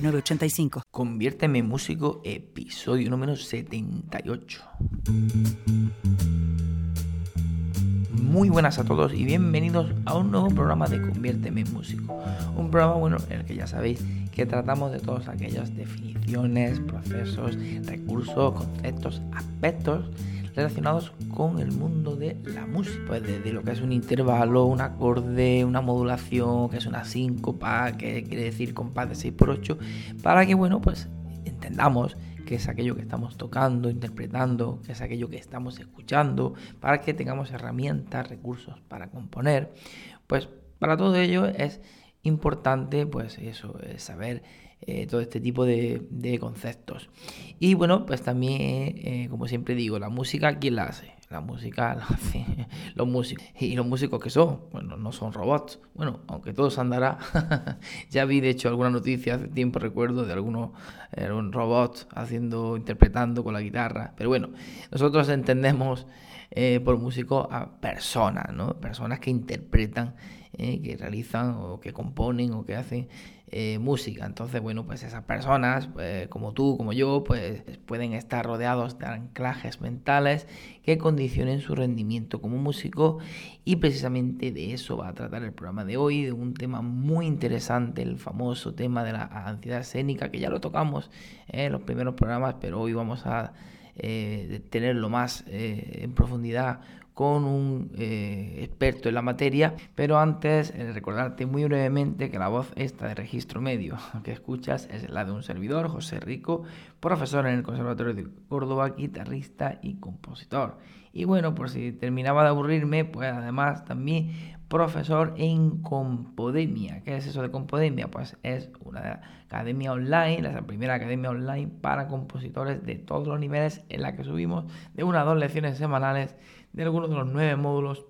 985. Conviérteme en músico, episodio número 78. Muy buenas a todos y bienvenidos a un nuevo programa de Conviérteme en músico. Un programa bueno en el que ya sabéis que tratamos de todas aquellas definiciones, procesos, recursos, conceptos, aspectos relacionados con el mundo de la música. Pues desde lo que es un intervalo, un acorde, una modulación, que es una síncopa, que quiere decir compás de 6x8, para que, bueno, pues entendamos que es aquello que estamos tocando, interpretando, que es aquello que estamos escuchando, para que tengamos herramientas, recursos para componer. Pues para todo ello es importante, pues eso, saber eh, todo este tipo de, conceptos. Y bueno, pues también, eh, como siempre digo, la música, ¿quién la hace? La música la hacen los músicos. ¿Y los músicos que son? Bueno, no son robots. Bueno, aunque todo se andará. ya vi, de hecho, alguna noticia hace tiempo, recuerdo, de algunos eh, robots haciendo, interpretando con la guitarra. Pero bueno, nosotros entendemos por músico a personas, ¿no? Personas que interpretan, que realizan o que componen o que hacen eh, música. Entonces, bueno, pues esas personas, pues, como tú, como yo, pues pueden estar rodeados de anclajes mentales que condicionen su rendimiento como músico y precisamente de eso va a tratar el programa de hoy, de un tema muy interesante, el famoso tema de la ansiedad escénica, que ya lo tocamos en los primeros programas, pero hoy vamos a eh, tenerlo más eh, en profundidad con un eh, experto en la materia, pero antes eh, recordarte muy brevemente que la voz esta de registro medio que escuchas es la de un servidor, José Rico, profesor en el Conservatorio de Córdoba, guitarrista y compositor. Y bueno, por si terminaba de aburrirme, pues además también profesor en Compodemia. ¿Qué es eso de Compodemia? Pues es una academia online, la primera academia online para compositores de todos los niveles en la que subimos de una a dos lecciones semanales de algunos de los nueve módulos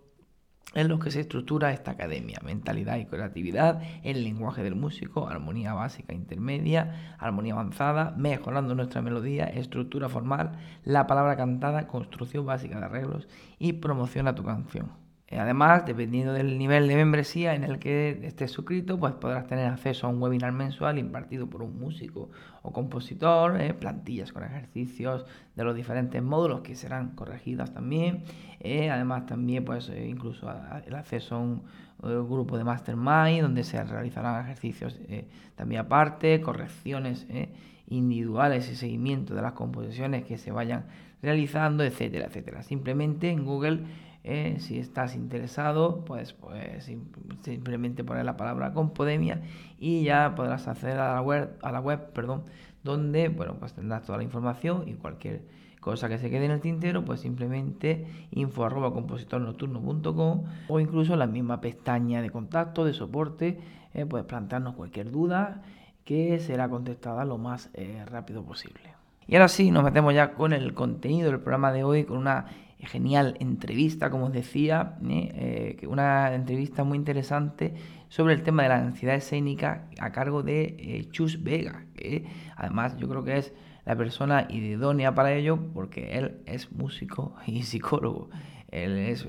en los que se estructura esta academia. Mentalidad y creatividad, el lenguaje del músico, armonía básica intermedia, armonía avanzada, mejorando nuestra melodía, estructura formal, la palabra cantada, construcción básica de arreglos y promoción a tu canción. Eh, además, dependiendo del nivel de membresía en el que estés suscrito, pues podrás tener acceso a un webinar mensual impartido por un músico o compositor, eh, plantillas con ejercicios de los diferentes módulos que serán corregidas también. Eh, además, también pues incluso el acceso a un, grupo de mastermind donde se realizarán ejercicios también aparte, correcciones individuales y seguimiento de las composiciones que se vayan realizando, etcétera, etcétera. Simplemente en Google eh, si estás interesado, pues, pues simplemente poner la palabra Compodemia y ya podrás acceder a la web, a la web perdón, donde bueno, pues tendrás toda la información y cualquier cosa que se quede en el tintero, pues simplemente info arroba compositornocturno.com o incluso la misma pestaña de contacto, de soporte, eh, puedes plantearnos cualquier duda que será contestada lo más eh, rápido posible. Y ahora sí, nos metemos ya con el contenido del programa de hoy, con una genial entrevista, como os decía, ¿eh? Eh, una entrevista muy interesante sobre el tema de la ansiedad escénica a cargo de eh, Chus Vega, que además yo creo que es la persona idónea para ello porque él es músico y psicólogo. Él es,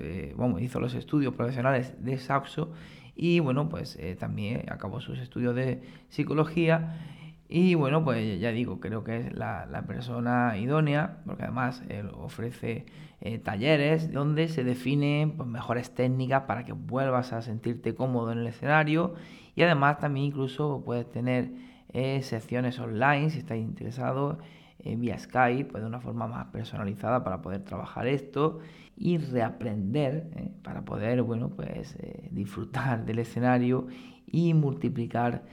hizo los estudios profesionales de saxo y bueno, pues también acabó sus estudios de psicología y bueno, pues ya digo, creo que es la, persona idónea, porque además él ofrece eh, talleres donde se definen pues, mejores técnicas para que vuelvas a sentirte cómodo en el escenario. Y además también incluso puedes tener eh, secciones online si estás interesado eh, vía Skype, pues de una forma más personalizada para poder trabajar esto y reaprender para poder, bueno, pues disfrutar del escenario y multiplicar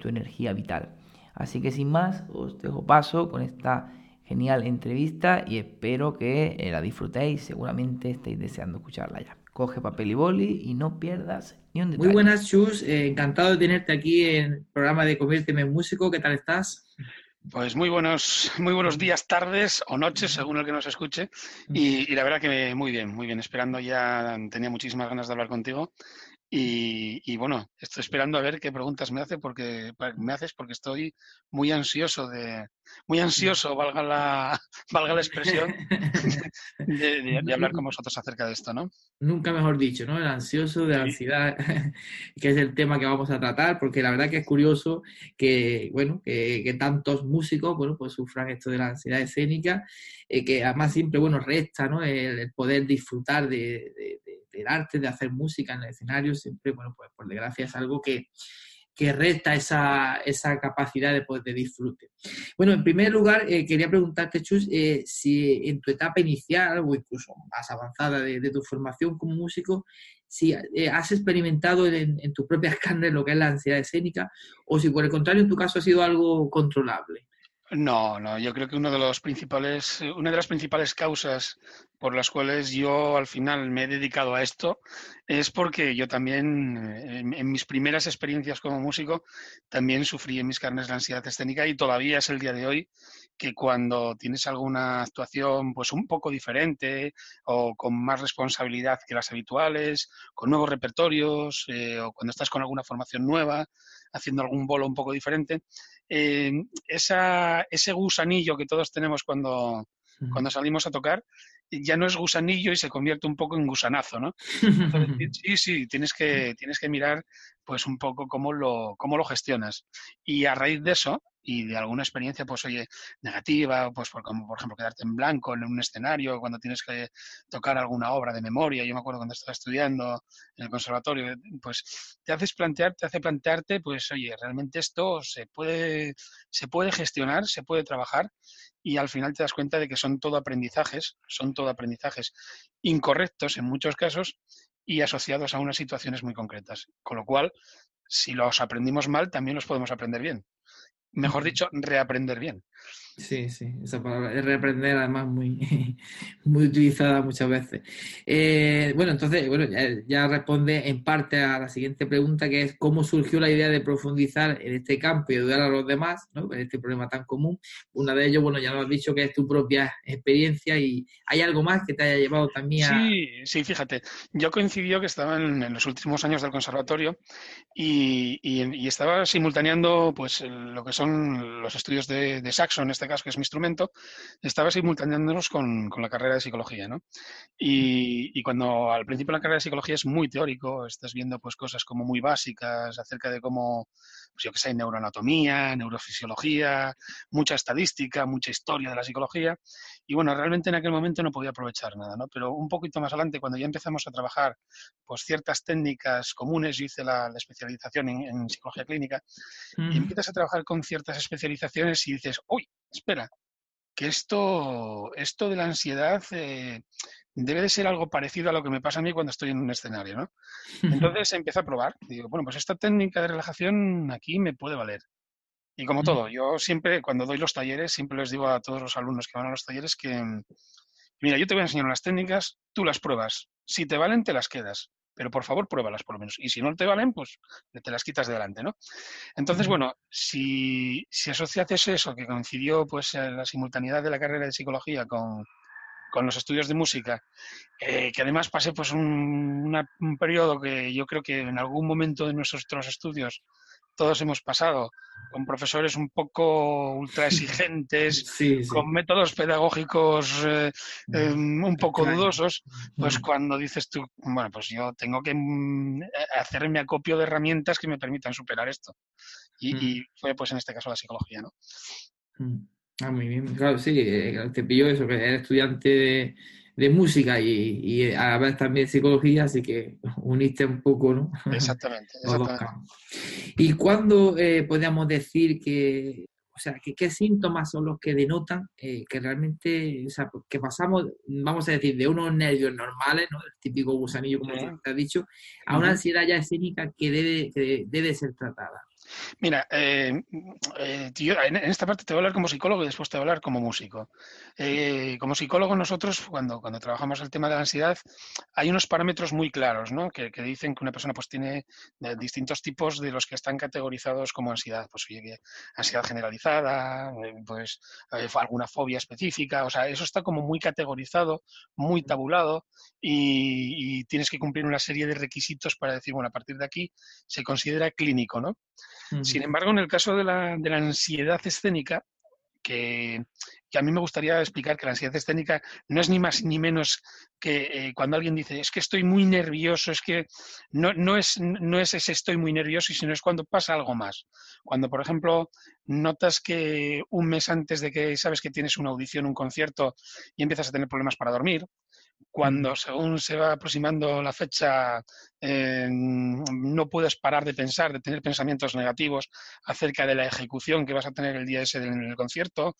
tu energía vital. Así que sin más, os dejo paso con esta genial entrevista y espero que eh, la disfrutéis. Seguramente estéis deseando escucharla ya. coge papel y boli y no pierdas ni un detalle. Muy buenas, Chus. Eh, encantado de tenerte aquí en el programa de Conviérteme en Músico. ¿Qué tal estás? Pues muy buenos, muy buenos días, tardes o noches, según el que nos escuche. Y, y, la verdad que muy bien, muy bien. Esperando ya, tenía muchísimas ganas de hablar contigo y, bueno, estoy esperando a ver qué preguntas me hace porque me haces porque estoy muy ansioso de muy ansioso, valga la valga la expresión, de, hablar con vosotros acerca de esto, ¿no? Nunca mejor dicho, ¿no? El ansioso de la ansiedad, que es el tema que vamos a tratar, porque la verdad que es curioso que, bueno, que, tantos músicos, bueno, pues sufran esto de la ansiedad escénica, eh, que además siempre, bueno, resta, ¿no? El, poder disfrutar de el arte, de hacer música en el escenario, siempre, bueno, pues por desgracia es algo que, que resta esa, esa, capacidad de poder de disfrute. Bueno, en primer lugar, eh, quería preguntarte, Chus, eh, si en tu etapa inicial o incluso más avanzada de, tu formación como músico, si eh, has experimentado en, en tus propias lo que es la ansiedad escénica o si por el contrario en tu caso ha sido algo controlable. No, no, yo creo que uno de los principales, una de las principales causas por las cuales yo al final me he dedicado a esto es porque yo también, en, mis primeras experiencias como músico, también sufrí en mis carnes la ansiedad escénica y todavía es el día de hoy que cuando tienes alguna actuación pues un poco diferente o con más responsabilidad que las habituales, con nuevos repertorios eh, o cuando estás con alguna formación nueva, haciendo algún bolo un poco diferente, eh, esa, ese gusanillo que todos tenemos cuando, cuando salimos a tocar, ya no es gusanillo y se convierte un poco en gusanazo, ¿no? sí, sí, tienes que, tienes que mirar pues un poco cómo lo, cómo lo gestionas. Y a raíz de eso, y de alguna experiencia, pues oye, negativa, pues por, como por ejemplo quedarte en blanco en un escenario, cuando tienes que tocar alguna obra de memoria, yo me acuerdo cuando estaba estudiando en el conservatorio, pues te haces plantear, te hace plantearte, pues oye, realmente esto se puede, se puede gestionar, se puede trabajar y al final te das cuenta de que son todo aprendizajes, son todo aprendizajes incorrectos en muchos casos y asociados a unas situaciones muy concretas. Con lo cual, si los aprendimos mal, también los podemos aprender bien. Mejor dicho, reaprender bien. Sí, sí, esa palabra es reaprender, además muy, muy utilizada muchas veces. Eh, bueno, entonces, bueno, ya, responde en parte a la siguiente pregunta, que es cómo surgió la idea de profundizar en este campo y ayudar a los demás, ¿no? En este problema tan común. Una de ellos, bueno, ya nos has dicho que es tu propia experiencia y ¿hay algo más que te haya llevado también a...? Sí, sí, fíjate. Yo coincidió que estaba en, los últimos años del conservatorio y, y, estaba simultaneando pues lo que son los estudios de, de saxo en este caso, que es mi instrumento, estaba simultaneándonos con, con la carrera de psicología, ¿no? Y, y, cuando al principio la carrera de psicología es muy teórico, estás viendo pues cosas como muy básicas acerca de cómo, pues yo que sé, neuroanatomía, neurofisiología, mucha estadística, mucha historia de la psicología. Y bueno, realmente en aquel momento no podía aprovechar nada, ¿no? Pero un poquito más adelante, cuando ya empezamos a trabajar pues ciertas técnicas comunes, yo hice la, especialización en, psicología clínica, y empiezas a trabajar con ciertas especializaciones y dices, uy, espera, que esto, esto de la ansiedad eh, debe de ser algo parecido a lo que me pasa a mí cuando estoy en un escenario, ¿no? Entonces empiezo a probar. Digo, bueno, pues esta técnica de relajación aquí me puede valer. Y como todo, yo siempre, cuando doy los talleres, siempre les digo a todos los alumnos que van a los talleres que, mira, yo te voy a enseñar unas técnicas, tú las pruebas. Si te valen, te las quedas pero por favor pruébalas por lo menos. Y si no te valen, pues te las quitas de delante, ¿no? Entonces, bueno, si, si asocias eso, que coincidió pues la simultaneidad de la carrera de psicología con, los estudios de música, eh, que además pasé pues un, un, periodo que yo creo que en algún momento de nuestros estudios todos hemos pasado, con profesores un poco ultra exigentes, con métodos pedagógicos eh, em, un poco dudosos, pues cuando dices tú, bueno, pues yo tengo que mm, hacerme acopio de herramientas que me permitan superar esto. Y, fue pues en este caso la psicología, ¿no? Ah, muy bien, claro, sí, eh, te pillo eso, que eres estudiante de de música y, y, a la vez también psicología, así que uniste un poco, ¿no? Exactamente. exactamente. ¿Y cuándo eh, podríamos decir que, o sea, que, qué síntomas son los que denotan eh, que realmente, o sea, que pasamos, vamos a decir, de unos nervios normales, ¿no? El típico gusanillo, como te has dicho, a una ansiedad ya escénica que debe, que debe ser tratada? Mira, eh, eh, en, esta parte te voy a hablar como psicólogo y después te voy a hablar como músico. Eh, como psicólogo nosotros, cuando, cuando trabajamos el tema de la ansiedad, hay unos parámetros muy claros, ¿no? Que, dicen que una persona pues tiene distintos tipos de los que están categorizados como ansiedad. Pues oye, ansiedad generalizada, pues alguna fobia específica, o sea, eso está como muy categorizado, muy tabulado y, y tienes que cumplir una serie de requisitos para decir, bueno, a partir de aquí se considera clínico, ¿no? Sin embargo, en el caso de la, de la ansiedad escénica, que, a mí me gustaría explicar que la ansiedad escénica no es ni más ni menos que eh, cuando alguien dice es que estoy muy nervioso, es que no, no, es, no es ese estoy muy nervioso, sino es cuando pasa algo más. Cuando, por ejemplo, notas que un mes antes de que sabes que tienes una audición, un concierto y empiezas a tener problemas para dormir, cuando según se va aproximando la fecha eh, no puedes parar de pensar, de tener pensamientos negativos acerca de la ejecución que vas a tener el día ese en concierto,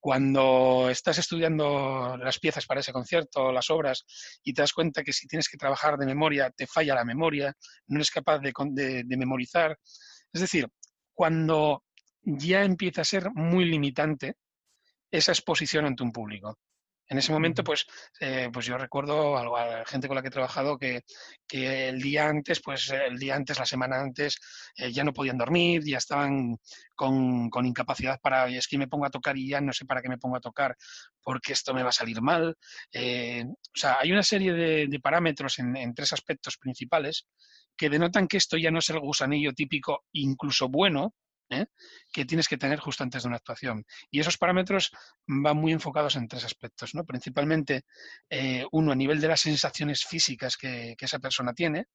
cuando estás estudiando las piezas para ese concierto, las obras, y te das cuenta que si tienes que trabajar de memoria, te falla la memoria, no eres capaz de memorizar. Es decir, cuando ya empieza a ser muy limitante esa exposición ante un público. En ese momento, pues, eh, pues yo recuerdo a, la gente con la que he trabajado que, el día antes, pues el día antes, la semana antes, eh, ya no podían dormir, ya estaban con, incapacidad para, es que me pongo a tocar y ya no sé para qué me pongo a tocar, porque esto me va a salir mal. Eh, o sea, hay una serie de, parámetros en, en tres aspectos principales que denotan que esto ya no es el gusanillo típico, incluso bueno, ¿eh? que tienes que tener justo antes de una actuación. Y esos parámetros van muy enfocados en tres aspectos, ¿no? Principalmente, eh, uno a nivel de las sensaciones físicas que, esa persona tiene,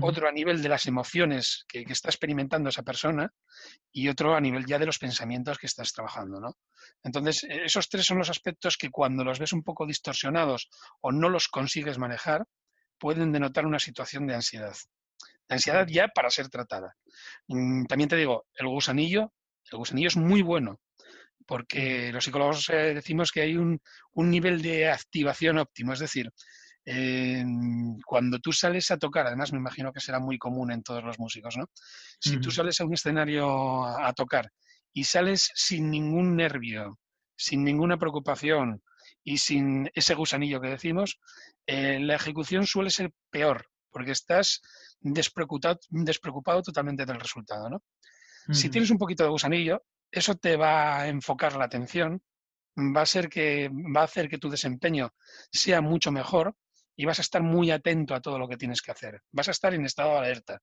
otro a nivel de las emociones que, está experimentando esa persona y otro a nivel ya de los pensamientos que estás trabajando, ¿no? Entonces, e, esos tres son los aspectos que cuando los ves un poco distorsionados o no los consigues manejar, pueden denotar una situación de ansiedad ansiedad ya para ser tratada. Mm, también te digo, el gusanillo, el gusanillo es muy bueno, porque los psicólogos eh, decimos que hay un, nivel de activación óptimo, es decir, cuando tú sales a tocar, además me imagino que será muy común en todos los músicos, ¿no? Si tú sales a un escenario a, tocar y sales sin ningún nervio, sin ninguna preocupación y sin ese gusanillo que decimos, eh, la ejecución suele ser peor, porque estás despreocupado, despreocupado totalmente del resultado, ¿no? Si tienes un poquito de gusanillo, eso te va a enfocar la atención, va a, ser que, va a hacer que tu desempeño sea mucho mejor y vas a estar muy atento a todo lo que tienes que hacer. Vas a estar en estado de alerta.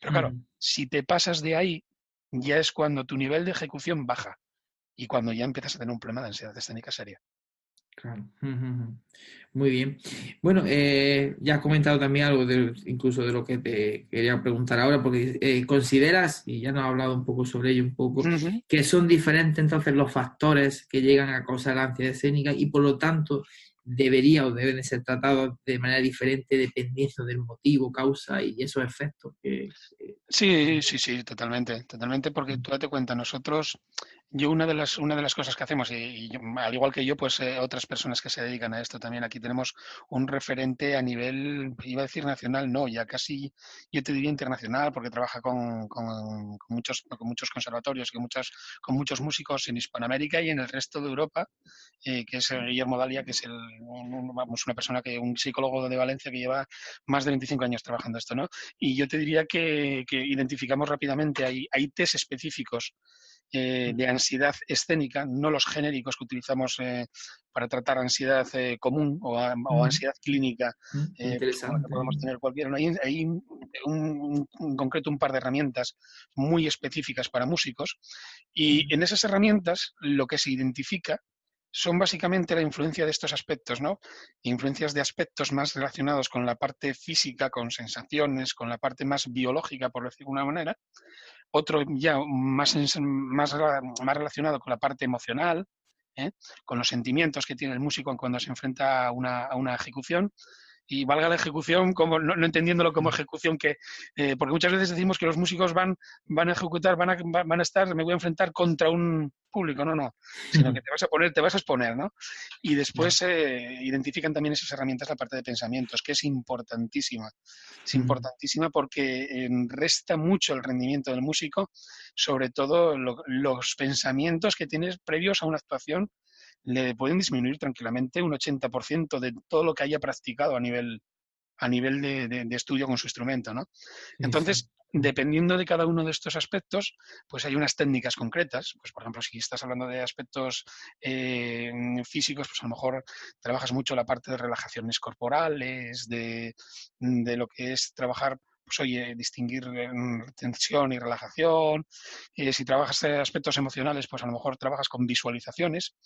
Pero claro, si te pasas de ahí, ya es cuando tu nivel de ejecución baja y cuando ya empiezas a tener un problema de ansiedad escénica seria. Claro. Muy bien. Bueno, eh, ya has comentado también algo de, incluso de lo que te quería preguntar ahora, porque eh, consideras, y ya nos has hablado un poco sobre ello, un poco, que son diferentes entonces los factores que llegan a causar la ansiedad escénica y por lo tanto debería o deben ser tratados de manera diferente dependiendo del motivo, causa y esos efectos que... Sí, sí, sí, totalmente, totalmente, porque tú date cuenta, nosotros yo una de las una de las cosas que hacemos y, al igual que yo pues eh, otras personas que se dedican a esto también aquí tenemos un referente a nivel iba a decir nacional no ya casi yo te diría internacional porque trabaja con, con, muchos con muchos conservatorios con muchos con muchos músicos en Hispanoamérica y en el resto de Europa eh, que es Guillermo Dalia que es el vamos una persona que un psicólogo de Valencia que lleva más de 25 años trabajando esto no y yo te diría que, que identificamos rápidamente hay hay test específicos eh, de ansiedad escénica, no los genéricos que utilizamos eh, para tratar ansiedad eh, común o, ansiedad clínica podemos tener cualquiera. Hay, un, en concreto un par de herramientas muy específicas para músicos y en esas herramientas lo que se identifica son básicamente la influencia de estos aspectos, ¿no? Influencias de aspectos más relacionados con la parte física, con sensaciones, con la parte más biológica, por decirlo de alguna manera, otro ya más, más, más relacionado con la parte emocional, ¿eh? con los sentimientos que tiene el músico cuando se enfrenta a una, a una ejecución. Y valga la ejecución, como no, entendiéndolo como ejecución, que eh, porque muchas veces decimos que los músicos van, van a ejecutar, van a, van a estar, me voy a enfrentar contra un, público, no, no, sino que te vas a poner, te vas a exponer, ¿no? Y después eh, identifican también esas herramientas la parte de pensamientos, que es importantísima. Es importantísima porque resta mucho el rendimiento del músico, sobre todo los pensamientos que tienes previos a una actuación le pueden disminuir tranquilamente un 80% de todo lo que haya practicado a nivel, a nivel de, estudio con su instrumento, ¿no? Entonces, dependiendo de cada uno de estos aspectos, pues hay unas técnicas concretas. Pues, por ejemplo, si estás hablando de aspectos eh, físicos, pues a lo mejor trabajas mucho la parte de relajaciones corporales, de, de lo que es trabajar pues oye, distinguir tensión y relajación. Eh, si trabajas aspectos emocionales, pues a lo mejor trabajas con visualizaciones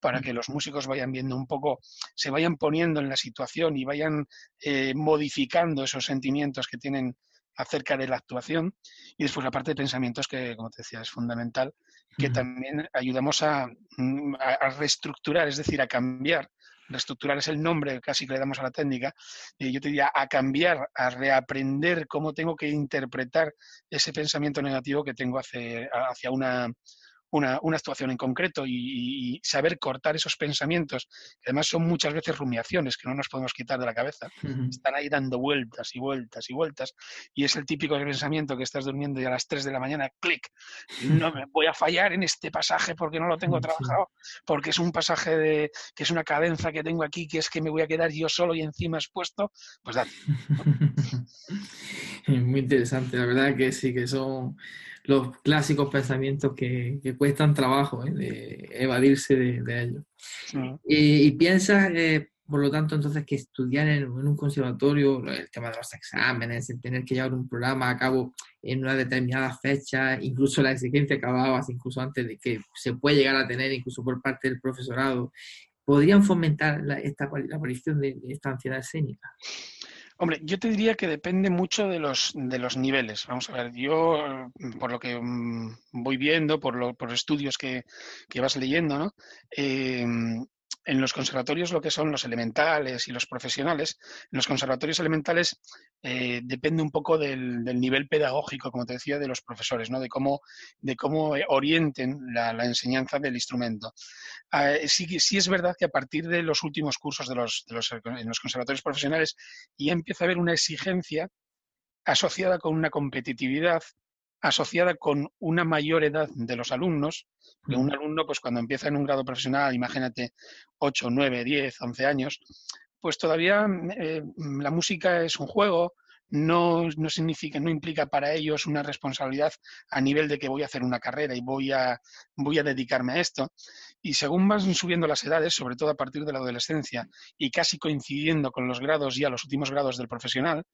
para que los músicos vayan viendo un poco, se vayan poniendo en la situación y vayan eh, modificando esos sentimientos que tienen acerca de la actuación. Y después la parte de pensamientos, que como te decía, es fundamental, que también ayudamos a, mm, a reestructurar, es decir, a cambiar reestructurar es el nombre casi que le damos a la técnica, y yo te diría a cambiar, a reaprender cómo tengo que interpretar ese pensamiento negativo que tengo hacia, hacia una, una, una actuación en concreto y, saber cortar esos pensamientos, que además son muchas veces rumiaciones que no nos podemos quitar de la cabeza, están ahí dando vueltas y vueltas y vueltas, y es el típico pensamiento que estás durmiendo y a las 3 de la mañana, clic, no me voy a fallar en este pasaje porque no lo tengo trabajado, porque es un pasaje de, que es una cadenza que tengo aquí, que es que me voy a quedar yo solo y encima expuesto, pues dale. Muy interesante, la verdad que sí, que son los clásicos pensamientos que, cuestan trabajo ¿eh? de evadirse de, ellos. Y, piensas, eh, por lo tanto, entonces que estudiar en, un conservatorio, el tema de los exámenes, el tener que llevar un programa a cabo en una determinada fecha, incluso la exigencia que acababas, incluso antes de que se puede llegar a tener, incluso por parte del profesorado, podrían fomentar la, esta, la aparición de esta ansiedad escénica. Hombre, yo te diría que depende mucho de los, de los niveles. Vamos a ver, yo, por lo que mm, voy viendo, por, lo, por estudios que, que vas leyendo, ¿no? Eh, en los conservatorios lo que son los elementales y los profesionales, en los conservatorios elementales eh, depende un poco del, nivel pedagógico, como te decía, de los profesores, ¿no? de, cómo, de cómo orienten la, enseñanza del instrumento. Ah, sí, sí, es verdad que a partir de los últimos cursos de los, de los, en los conservatorios profesionales ya empieza a haber una exigencia asociada con una competitividad asociada con una mayor edad de los alumnos, que un alumno, pues cuando empieza en un grado profesional, imagínate 8, 9, 10, 11 años, pues todavía eh, la música es un juego, no, no, significa, no implica para ellos una responsabilidad a nivel de que voy a hacer una carrera y voy a, voy a dedicarme a esto. Y según van subiendo las edades, sobre todo a partir de la adolescencia, y casi coincidiendo con los grados ya, los últimos grados del profesional,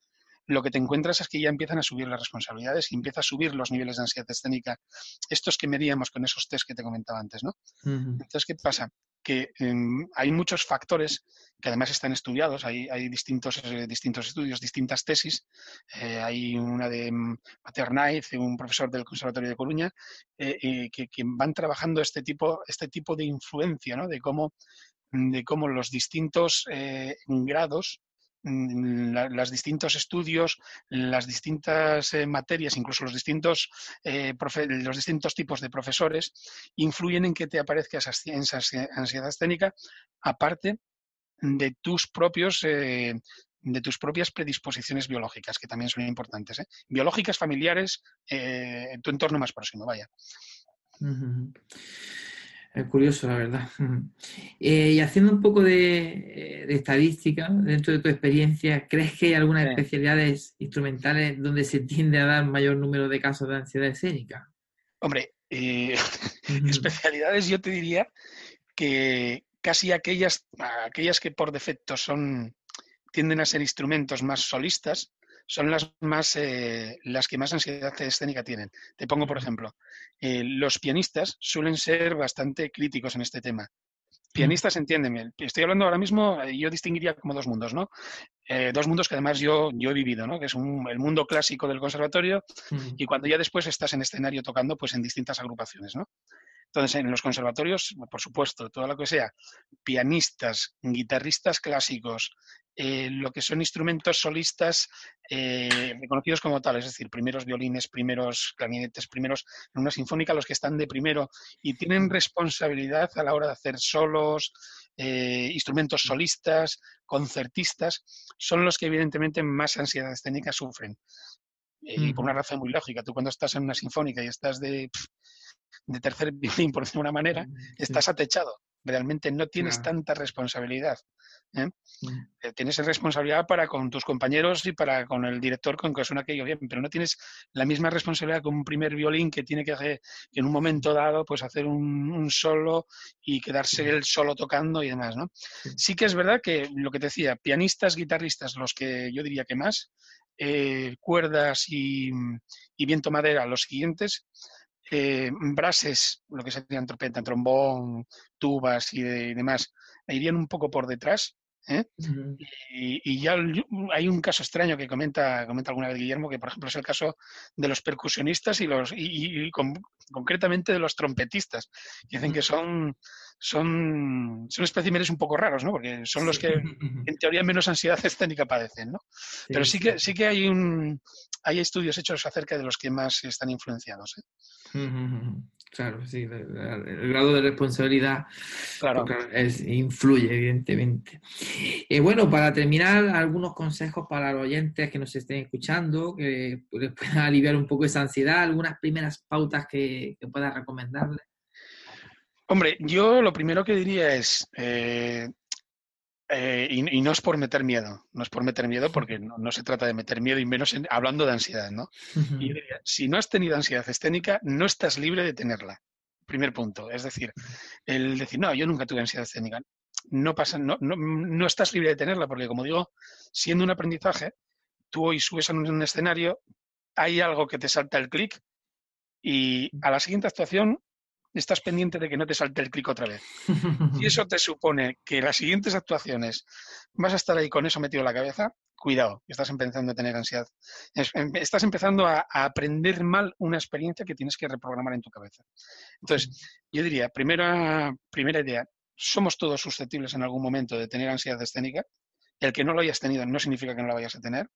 lo que te encuentras es que ya empiezan a subir las responsabilidades y empieza a subir los niveles de ansiedad escénica, estos que medíamos con esos test que te comentaba antes, ¿no? Entonces, ¿qué pasa? Que em, hay muchos factores que además están estudiados, hay, hay distintos, eh, distintos estudios, distintas tesis. Eh, hay una de Maternaiz, un profesor del Conservatorio de Coruña, eh, que, que, van trabajando este tipo, este tipo de influencia, ¿no? de, cómo, de cómo los distintos grados los distintos estudios, las distintas eh, materias, incluso los distintos, eh, los distintos tipos de profesores, influyen en que te aparezca esa, ansiedad escénica, aparte de tus propios eh, de tus propias predisposiciones biológicas, que también son importantes. Biológicas, familiares, tu entorno más próximo, vaya. Es curioso, la verdad. Eh, y haciendo un poco de, estadística dentro de tu experiencia, ¿crees que hay algunas especialidades instrumentales donde se tiende a dar mayor número de casos de ansiedad escénica? Hombre, eh, especialidades yo te diría que casi aquellas, aquellas que por defecto son tienden a ser instrumentos más solistas, son las, más, eh, las que más ansiedad escénica tienen. Te pongo, por ejemplo, eh, los pianistas suelen ser bastante críticos en este tema. Pianistas, entiéndeme, estoy hablando ahora mismo, eh, yo distinguiría como dos mundos, ¿no? dos mundos que además yo, yo he vivido, ¿no? Que es el mundo clásico del conservatorio y cuando ya después estás en escenario tocando, pues en distintas agrupaciones, ¿no? Entonces, en los conservatorios, por supuesto, todo lo que sea pianistas, guitarristas clásicos, eh, lo que son instrumentos solistas eh, reconocidos como tales, es decir, primeros violines, primeros clarinetes, primeros en una sinfónica, los que están de primero y tienen responsabilidad a la hora de hacer solos, eh, instrumentos solistas, concertistas, son los que evidentemente más ansiedad escénica sufren. Y por una razón muy lógica, tú cuando estás en una sinfónica y estás de, de tercer violín, por decir una manera, estás atechado. Realmente no tienes tanta responsabilidad. ¿eh? Eh, tienes responsabilidad para con tus compañeros y para con el director con que suena aquello bien, pero no tienes la misma responsabilidad con un primer violín que tiene que, hacer, que en un momento dado pues hacer un, solo y quedarse el solo tocando y demás. ¿no? Sí que es verdad que lo que te decía, pianistas, guitarristas, los que yo diría que más, eh, cuerdas y, viento madera, los siguientes, eh, brases, lo que serían trompeta, trombón, tubas y, demás, irían un poco por detrás. ¿Eh? y, ya hay un caso extraño que comenta, comenta alguna vez Guillermo, que por ejemplo es el caso de los percusionistas y los y, concretamente de los trompetistas. Dicen que son, son, son especímenes un poco raros, ¿no? Porque son los que en teoría menos ansiedad escénica padecen, ¿no? Pero sí que, sí que hay un hay estudios hechos acerca de los que más están influenciados. ¿eh? Claro, sí, el, grado de responsabilidad claro. es, influye, evidentemente. Eh, bueno, para terminar, algunos consejos para los oyentes que nos estén escuchando, que les puedan aliviar un poco esa ansiedad, algunas primeras pautas que, que puedas recomendarles. Hombre, yo lo primero que diría es, eh, eh, y, no es por meter miedo, no es por meter miedo porque no, se trata de meter miedo y menos hablando de ansiedad, ¿no? y diría, si no has tenido ansiedad escénica, no estás libre de tenerla. Primer punto. Es decir, el decir, no, yo nunca tuve ansiedad escénica. No, pasa, no, no, estás libre de tenerla porque, como digo, siendo un aprendizaje, tú hoy subes a un escenario, hay algo que te salta el clic y a la siguiente actuación estás pendiente de que no te salte el clic otra vez. Y eso te supone que las siguientes actuaciones vas a estar ahí con eso metido en la cabeza, cuidado, estás empezando a tener ansiedad. Em, estás empezando a, aprender mal una experiencia que tienes que reprogramar en tu cabeza. Entonces, yo diría, primera, primera idea, somos todos susceptibles en algún momento de tener ansiedad escénica. El que no lo hayas tenido no significa que no la vayas a tener.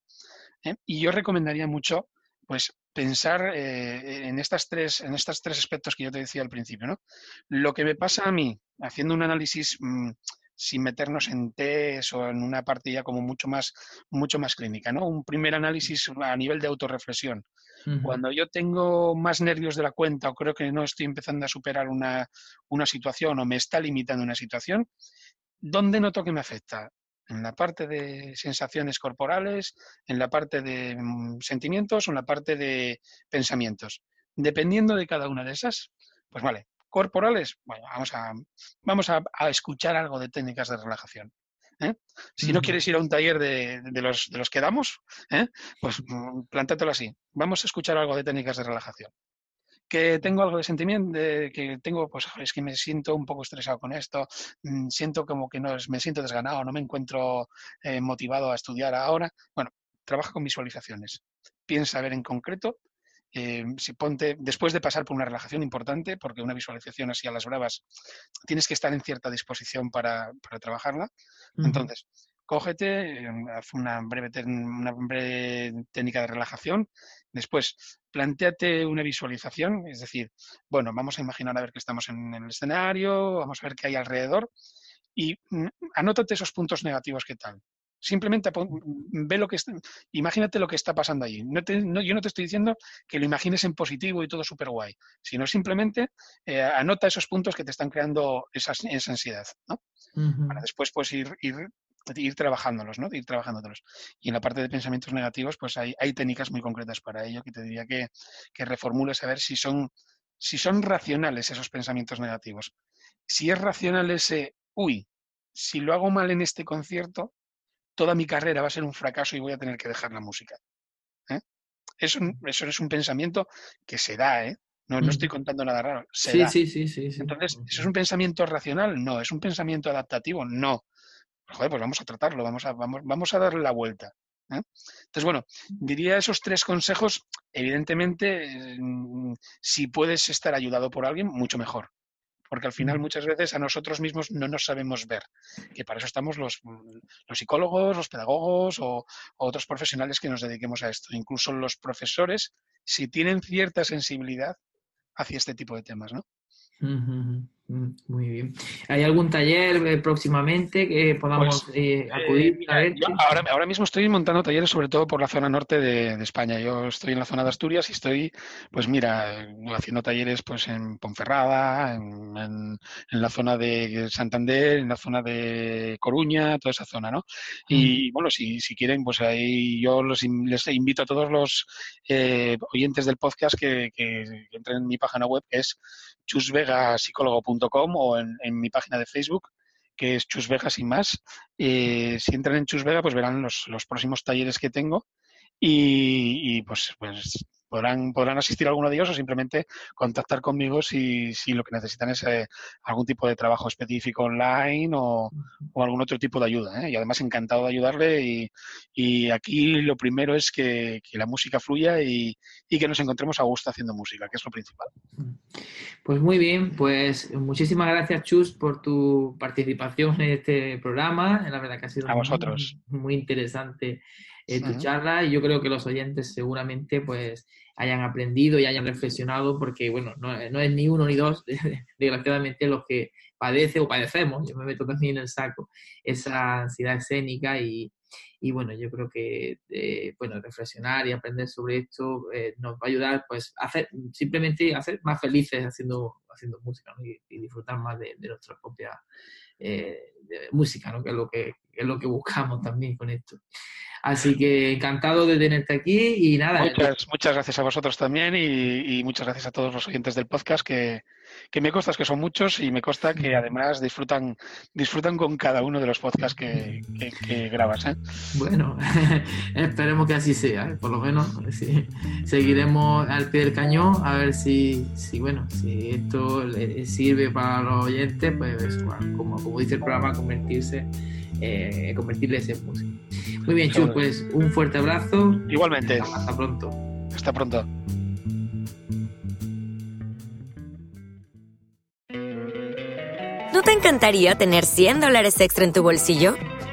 ¿eh? Y yo recomendaría mucho pues pensar eh, en, estas tres, en estos tres aspectos que yo te decía al principio. ¿no? Lo que me pasa a mí, haciendo un análisis mm, sin meternos en test o en una parte ya como mucho más, mucho más clínica, ¿no? Un primer análisis a nivel de autorreflexión. Cuando yo tengo más nervios de la cuenta o creo que no estoy empezando a superar una, una situación o me está limitando una situación, ¿dónde noto que me afecta? En la parte de sensaciones corporales, en la parte de mm, sentimientos o en la parte de pensamientos. Dependiendo de cada una de esas, pues vale, corporales, bueno, vamos a, vamos a, escuchar algo de técnicas de relajación. ¿eh? Si no quieres ir a un taller de, los, de los que damos, ¿eh? pues mm, plántatelo así. Vamos a escuchar algo de técnicas de relajación que tengo algo de sentimiento, de que tengo, pues es que me siento un poco estresado con esto, mm, siento como que no me siento desganado, no me encuentro eh, motivado a estudiar ahora. Bueno, trabaja con visualizaciones. Piensa ver en concreto. Eh, si ponte, después de pasar por una relajación importante, porque una visualización así a las bravas, tienes que estar en cierta disposición para, trabajarla. Entonces, cógete, em, haz una breve, una breve técnica de relajación. Después, planteate una visualización, es decir, bueno, vamos a imaginar a ver que estamos en, el escenario, vamos a ver qué hay alrededor y mm, anótate esos puntos negativos que tal. Simplemente mm, ve lo que está, imagínate lo que está pasando allí. No yo no te estoy diciendo que lo imagines en positivo y todo súper guay, sino simplemente eh, anota esos puntos que te están creando esa, ansiedad, ¿no? Para después pues ir, ir ir trabajándolos, ¿no? De ir trabajándolos. Y en la parte de pensamientos negativos, pues hay, hay técnicas muy concretas para ello que te diría que, que reformules a ver si son, si son racionales esos pensamientos negativos. Si es racional ese, uy, si lo hago mal en este concierto, toda mi carrera va a ser un fracaso y voy a tener que dejar la música. ¿eh? Eso, eso es un pensamiento que se da, ¿eh? No, no estoy contando nada raro. sí, sí, sí, sí, Entonces, ¿eso es un pensamiento racional? No. ¿Es un pensamiento adaptativo? No joder, pues vamos a tratarlo, vamos a, vamos, vamos a darle la vuelta. ¿eh? Entonces, bueno, diría esos tres consejos, evidentemente, mm, si puedes estar ayudado por alguien, mucho mejor. porque al final muchas veces a nosotros mismos no nos sabemos ver, que para eso estamos los, los psicólogos, los pedagogos o, otros profesionales que nos dediquemos a esto. Incluso los profesores, si tienen cierta sensibilidad hacia este tipo de temas, ¿no? Mm, muy bien. ¿Hay algún taller eh, próximamente que podamos pues, eh, acudir? Eh, ahora, ahora, mismo estoy montando talleres sobre todo por la zona norte de, España. Yo estoy en la zona de Asturias y estoy, pues mira, haciendo talleres pues en Ponferrada, en, la zona de Santander, en la zona de Coruña, toda esa zona, ¿no? Y bueno, si, si quieren, pues ahí yo los, les invito a todos los oyentes del podcast que, que, entren en mi página web, que es o en, mi página de Facebook, que es Chus Vega sin más. Eh, si entran en Chus Vega, pues verán los, los próximos talleres que tengo y, pues, pues podrán, podrán asistir a alguno de ellos o simplemente contactar conmigo si, si lo que necesitan es eh, algún tipo de trabajo específico online o, algún otro tipo de ayuda. ¿eh? Y además encantado de ayudarle y, aquí lo primero es que, la música fluya y, que nos encontremos a gusto haciendo música, que es lo principal. Pues muy bien, pues muchísimas gracias Chus por tu participación en este programa. La verdad que ha sido a vosotros. muy interesante eh, tu charla y yo creo que los oyentes seguramente pues hayan aprendido y hayan reflexionado porque, bueno, no, no es ni uno ni dos, desgraciadamente, los que padece o padecemos, yo me meto también en el saco, esa ansiedad escénica y, y bueno, yo creo que, eh, bueno, reflexionar y aprender sobre esto eh, nos va a ayudar, pues, a hacer, simplemente a ser más felices haciendo, haciendo música y, disfrutar más de, nuestra propia música, ¿no? Que es lo que es lo que buscamos también con esto. Así que encantado de tenerte aquí y nada. Muchas, muchas gracias a vosotros también y, muchas gracias a todos los oyentes del podcast que, me consta que son muchos y me consta que además disfrutan, disfrutan con cada uno de los podcasts que, grabas. ¿eh? Bueno, esperemos que así sea, ¿eh? por lo menos seguiremos al pie del cañón a ver si, si bueno, si esto sirve para los oyentes, pues como, como dice el programa, convertirse eh, convertirles en música. Muy bien, Chu, pues un fuerte abrazo. Igualmente. Hasta, pronto. Hasta pronto. ¿No te encantaría tener 100 dólares extra en tu bolsillo?